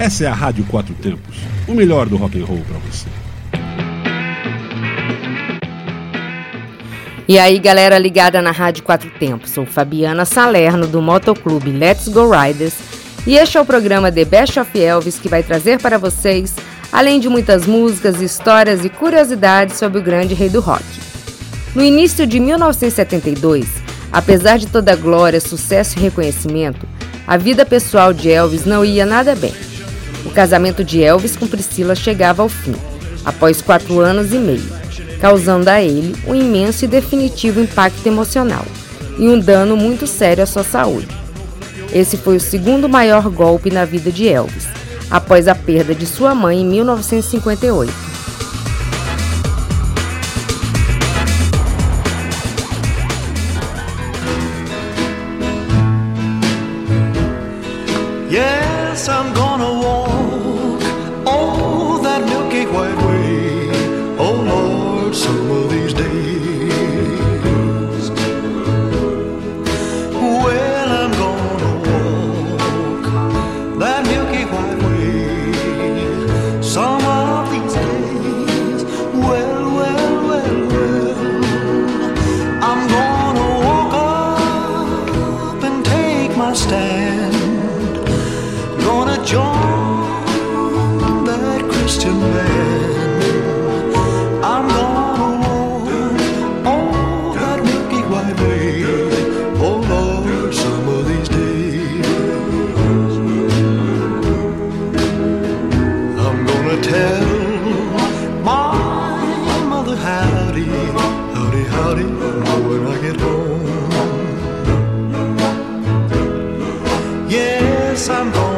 Essa é a Rádio Quatro Tempos, o melhor do rock and roll para você. E aí, galera ligada na Rádio Quatro Tempos, sou Fabiana Salerno do Motoclube Let's Go Riders e este é o programa The Best of Elvis que vai trazer para vocês, além de muitas músicas, histórias e curiosidades sobre o grande rei do rock. No início de 1972, apesar de toda a glória, sucesso e reconhecimento, a vida pessoal de Elvis não ia nada bem. O casamento de Elvis com Priscila chegava ao fim, após quatro anos e meio, causando a ele um imenso e definitivo impacto emocional e um dano muito sério à sua saúde. Esse foi o segundo maior golpe na vida de Elvis, após a perda de sua mãe em 1958. Sitting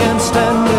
can't stand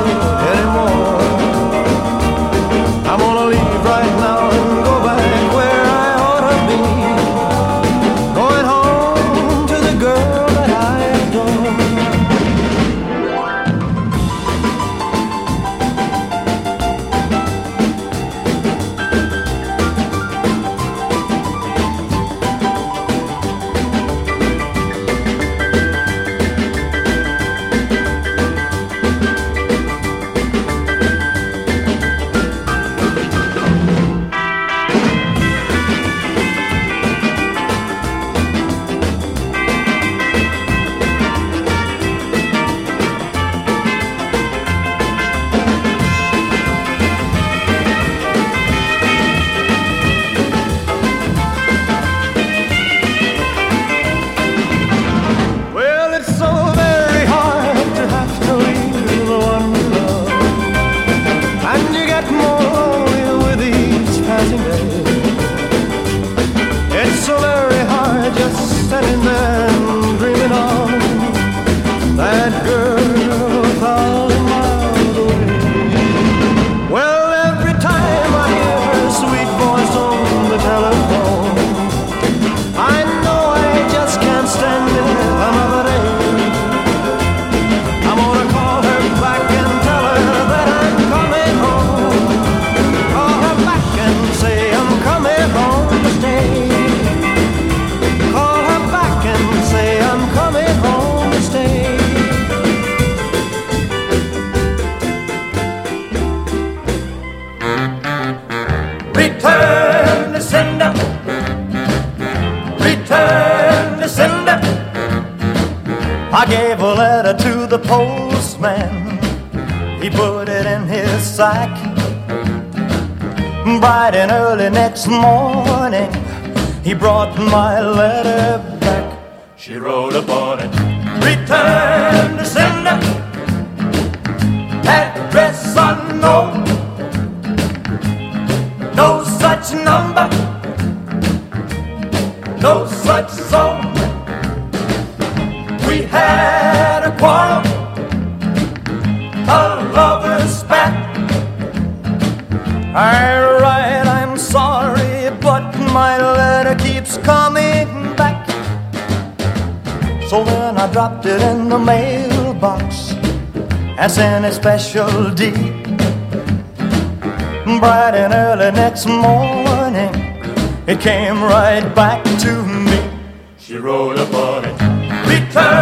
postman. He put it in his sack. Bright and early next morning, he brought my letter back. She wrote upon it, Return dropped it in the mailbox and sent a special deed. Bright and early next morning, it came right back to me. She wrote upon it, return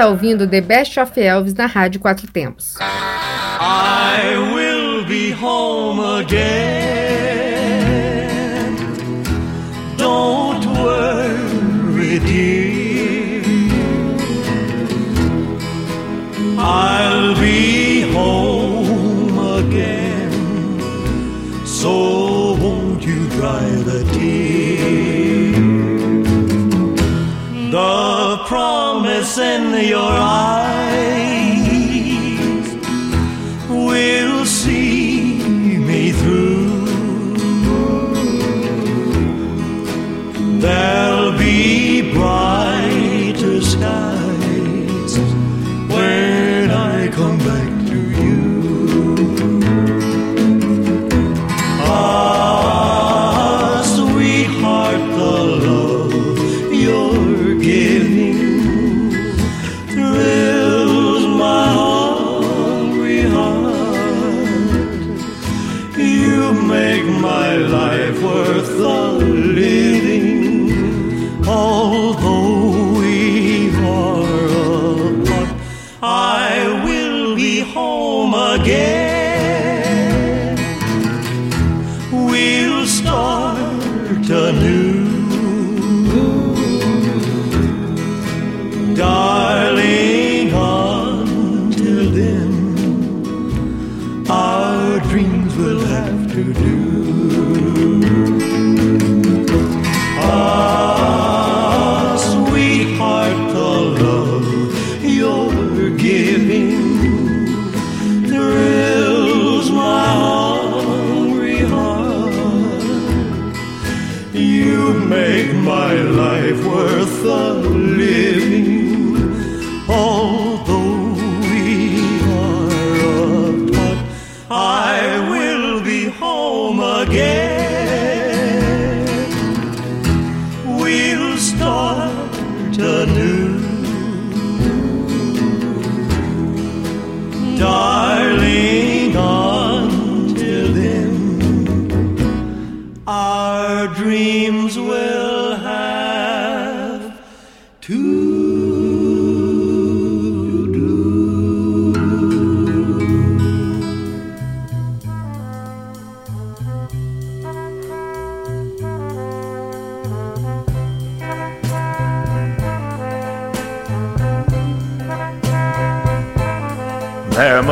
está ouvindo The Best of Elvis na Rádio Quatro Tempos. I will be home again. Your eyes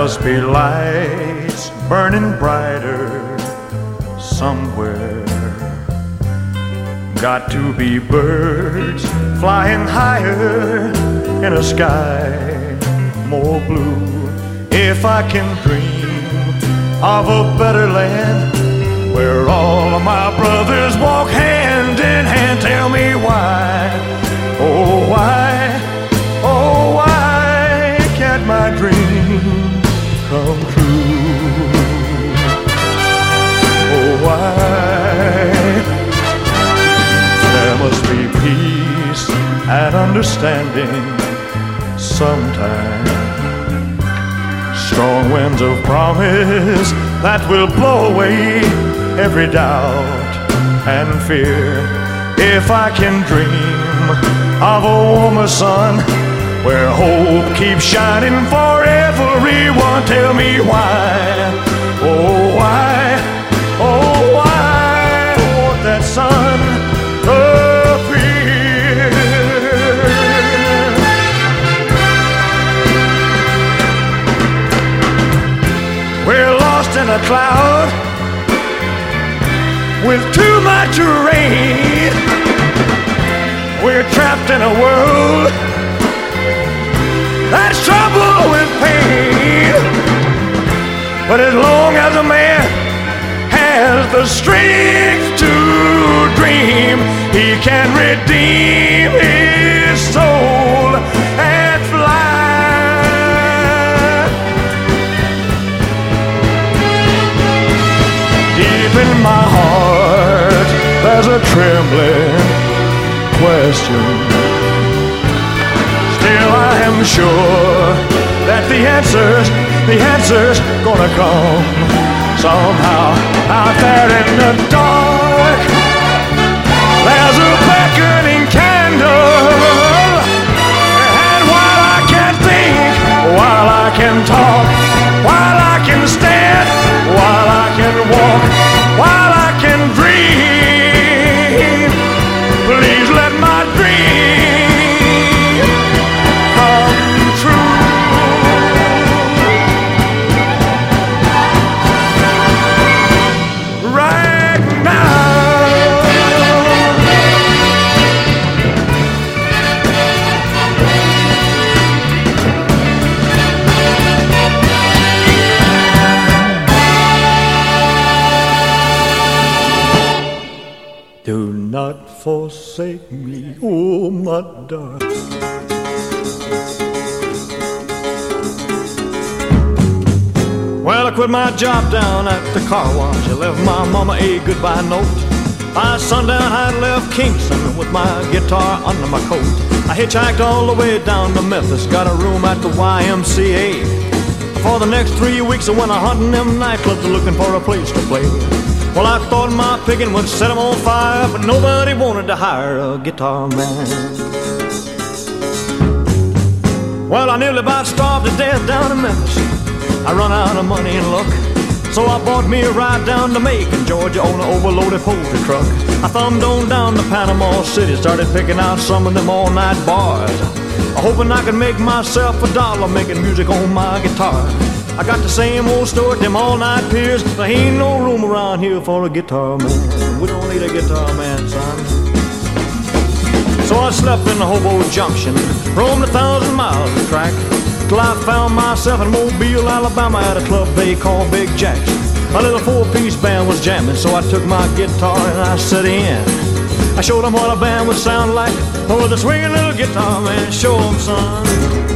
must be lights burning brighter somewhere. Got to be birds flying higher in a sky more blue. If I can dream of a better land where all of my brothers walk hand in hand. Tell me why, and understanding sometime. Strong winds of promise that will blow away every doubt and fear. If I can dream of a warmer sun where hope keeps shining for everyone, tell me why, oh why, cloud with too much rain. We're trapped in a world that's troubled with pain. But as long as a man has the strength to dream, he can redeem his trembling question. Still, I am sure that the answers, the answers gonna come somehow out there in the dark. There's a beckoning candle, and while I can think, while I can talk, Well, I quit my job down at the car wash. I left my mama a goodbye note. By sundown, I left Kingston with my guitar under my coat. I hitchhiked all the way down to Memphis, got a room at the YMCA. For the next three weeks, I went a hunting them nightclubs looking for a place to play. Well, I thought my picking would set 'em on fire, but nobody wanted to hire a guitar man. Well, I nearly about starved to death down in Memphis. I run out of money and luck. So I bought me a ride down to Macon, Georgia on an overloaded poultry truck. I thumbed on down to Panama City, started picking out some of them all night bars. Hoping I could make myself a dollar making music on my guitar. I got the same old story them all night piers. There ain't no room around here for a guitar man. We don't need a guitar man, son. So I slept in the Hobo Junction, roamed a thousand miles of track, till I found myself in Mobile, Alabama, at a club they call Big Jack's. A little four-piece band was jamming, so I took my guitar and I set in. I showed them what a band would sound like. Oh, the swinging little guitar man, show 'em, son.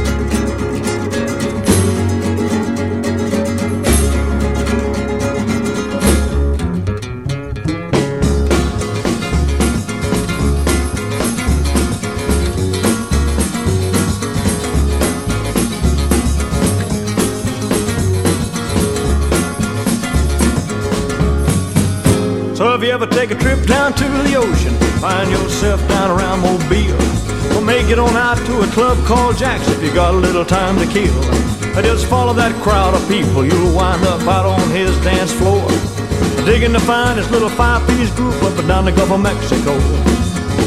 Ever take a trip down to the ocean, find yourself down around Mobile, well, make it on out to a club called Jack's if you got a little time to kill. Just follow that crowd of people, you'll wind up out on his dance floor, digging to find his little five-piece group up and down the Gulf of Mexico.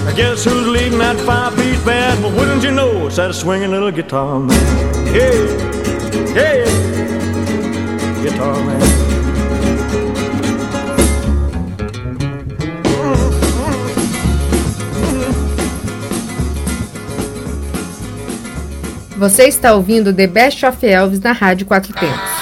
I guess who's leading that five-piece band? Well, wouldn't you know it's that swinging little guitar man? Yeah, hey, guitar man. Você está ouvindo The Best of Elvis na Rádio Quatro Tempos.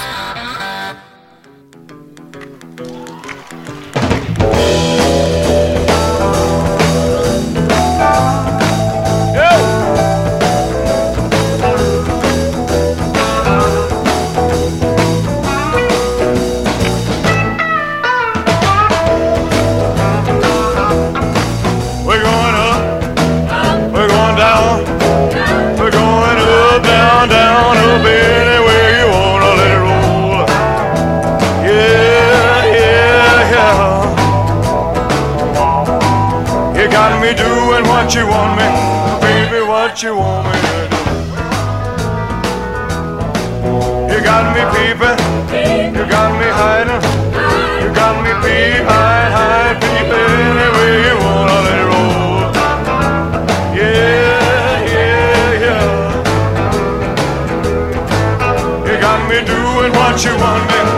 What you want me,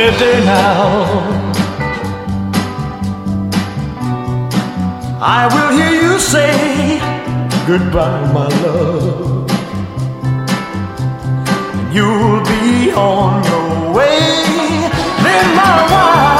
Any day now, I will hear you say goodbye, my love. You'll be on your way. Then, my wild,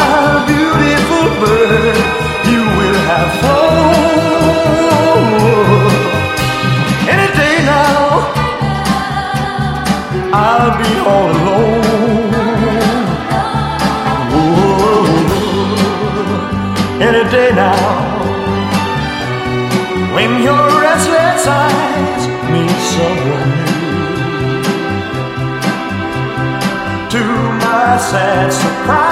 sad surprise,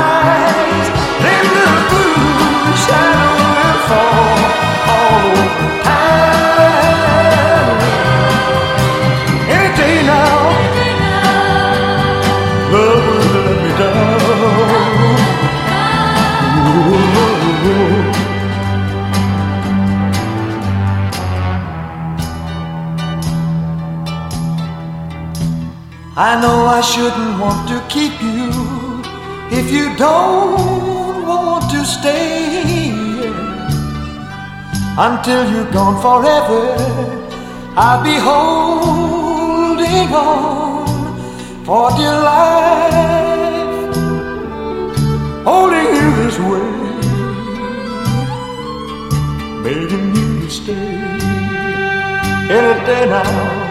I know I shouldn't want to keep you if you don't want to stay here. Until you're gone forever, I'll be holding on for dear life, holding you this way, begging you stay any day now.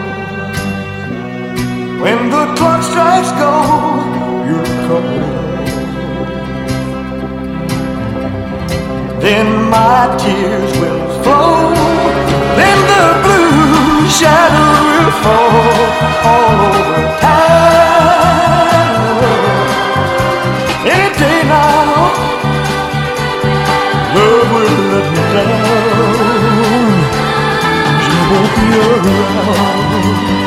When the clock strikes gold, you'll come. Then my tears will flow. Then the blue shadow will fall all over town. Any day now, love will let me down. She won't be around.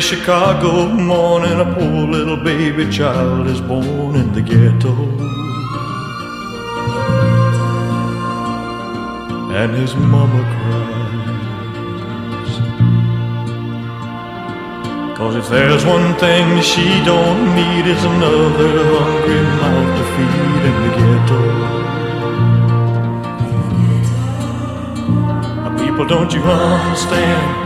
Chicago morning, a poor little baby child is born in the ghetto. And his mama cries. Cause if there's one thing she don't need is another hungry mouth to feed in the ghetto. People, don't you understand?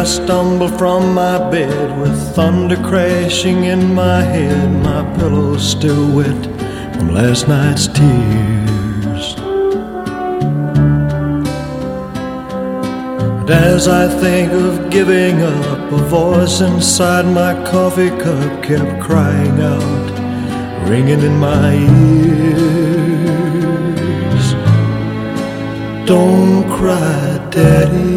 I stumble from my bed with thunder crashing in my head, my pillow still wet from last night's tears. And as I think of giving up, a voice inside my coffee cup kept crying out, ringing in my ears. Don't cry, Daddy.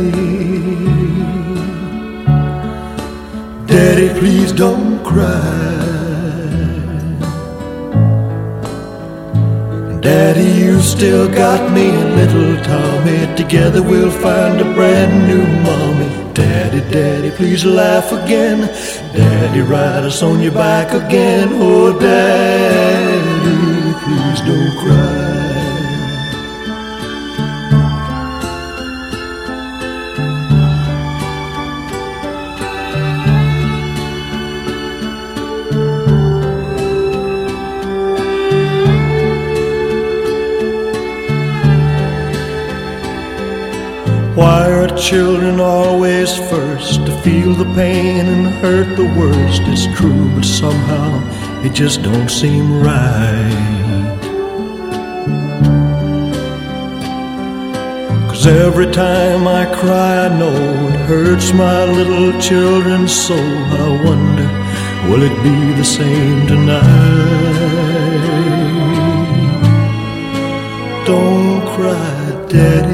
Daddy, please don't cry. Daddy, you still got me and little Tommy. Together we'll find a brand new mommy. Daddy, Daddy, please laugh again. Daddy, ride us on your back again. Oh, Daddy, please don't cry. Children always first to feel the pain and hurt the worst? It's true, but somehow it just don't seem right. Cause every time I cry, I know it hurts my little children's soul. I wonder, will it be the same tonight? Don't cry, Daddy. Daddy,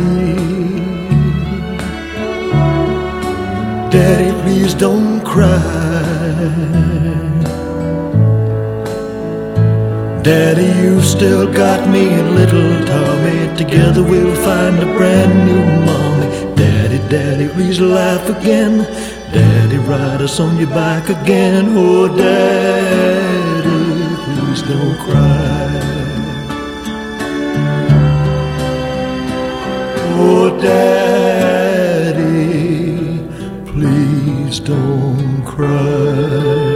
Daddy, you've still got me and little Tommy. Together we'll find a brand new mommy. Daddy, Daddy, please laugh again. Daddy, ride us on your back again. Oh, Daddy, please don't cry. Oh, Daddy, please don't cry.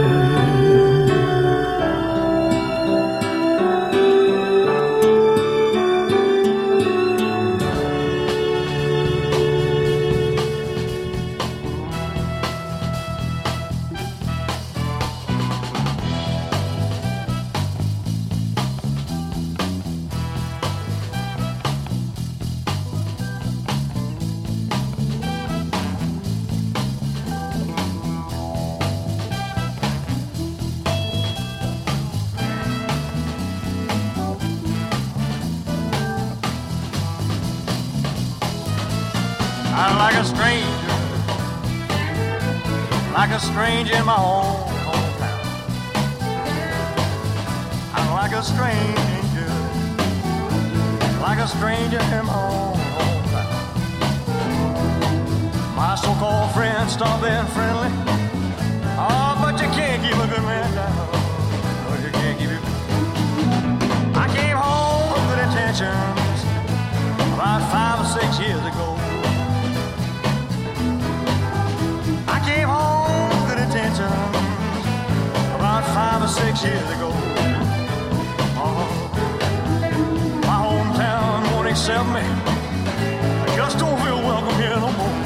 A stranger in my own years ago. Oh, my hometown won't accept me. I just don't feel welcome here no more.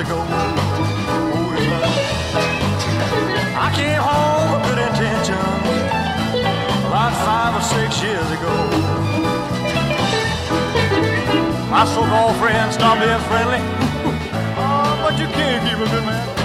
Ago. Oh, yeah. I came home with good intention about five or six years ago. My so-called friends stopped being friendly. Oh, but you can't keep a good man.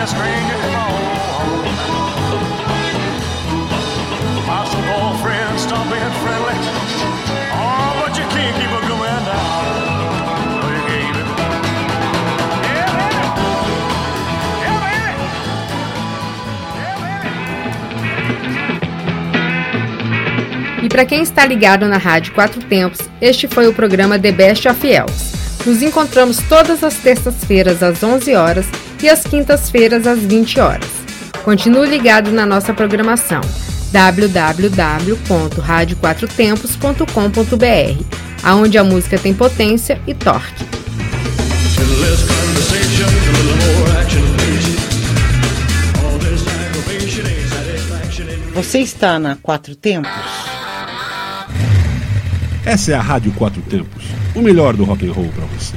Like a stranger so-called friends stop being friendly. Oh, but you can't keep a man down. E para quem está ligado na Rádio Quatro Tempos, este foi o programa The Best of Elves. Nos encontramos todas as terças-feiras às 11 horas e às quintas-feiras às 20 horas. Continue ligado na nossa programação www.radioquatrotempos.com.br, aonde a música tem potência e torque. Você está na Quatro Tempos? Essa é a Rádio Quatro Tempos, o melhor do rock and roll para você.